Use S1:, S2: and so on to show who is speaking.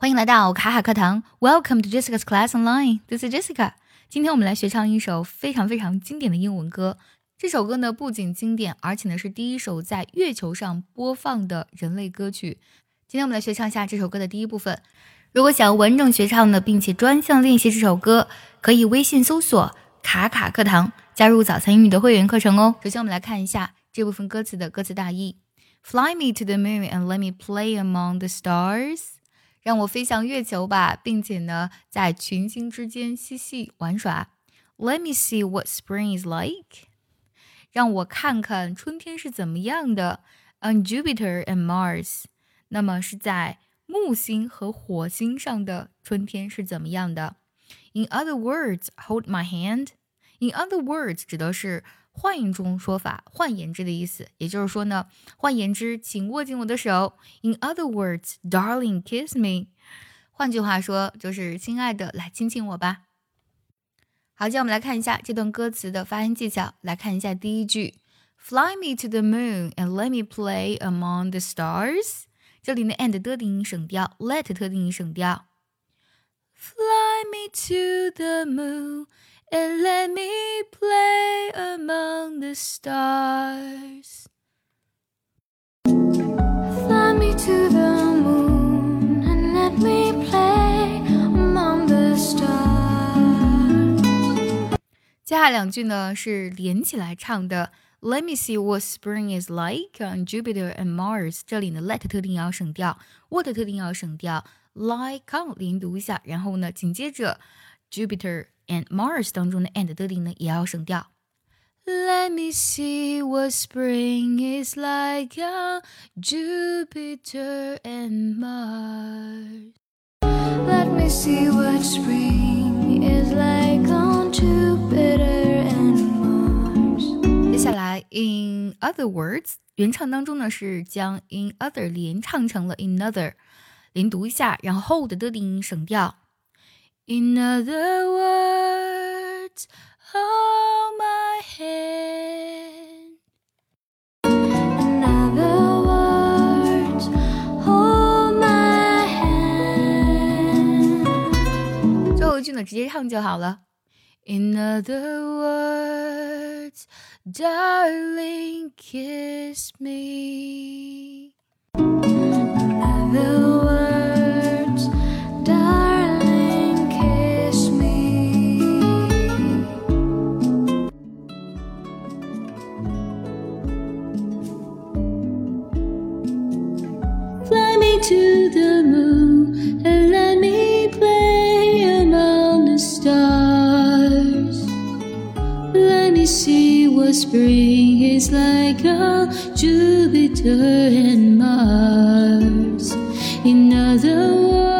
S1: 欢迎来到卡卡课堂，Welcome to Jessica's Class Online. This is Jessica. 今天我们来学唱一首非常非常经典的英文歌。这首歌呢不仅经典，而且呢是第一首在月球上播放的人类歌曲。今天我们来学唱一下这首歌的第一部分。如果想要完整学唱的，并且专项练习这首歌，可以微信搜索“卡卡课堂”，加入早餐英语的会员课程哦。首先我们来看一下这部分歌词的歌词大意：Fly me to the moon and let me play among the stars。让我飞向月球吧，并且呢，在群星之间嬉戏玩耍。Let me see what spring is like。让我看看春天是怎么样的。On Jupiter and Mars，那么是在木星和火星上的春天是怎么样的？In other words，hold my hand。In other words，指的是换一种说法，换言之的意思。也就是说呢，换言之，请握紧我的手。In other words，darling, kiss me。换句话说，就是亲爱的，来亲亲我吧。好，接下来我们来看一下这段歌词的发音技巧。来看一下第一句：Fly me to the moon and let me play among the stars。这里呢，and 的定音省掉，let 特定音省掉。Fly me to the moon。and let me play among the stars.
S2: Fly me to the moon and let me play among the stars.
S1: 接下来两句呢是连起来唱的。Let me see what spring is like on Jupiter and Mars。这里呢，let 特定要省掉，what 特定要省掉，like on 连读一下，然后呢，紧接着 Jupiter。and Mars 当中的 and 的音呢也要省掉。
S2: Let me see what spring is like on Jupiter and Mars. Let me see what spring is like on Jupiter and Mars.
S1: 接下来，in other words，原唱当中呢是将 in other 连唱成了 in other，连读一下，然后后的的音省掉。
S2: In other words,
S1: 最后一句呢，直接唱就好了。
S2: In other words, darling, kiss me. In other spring is like a Jupiter and Mars. In other words,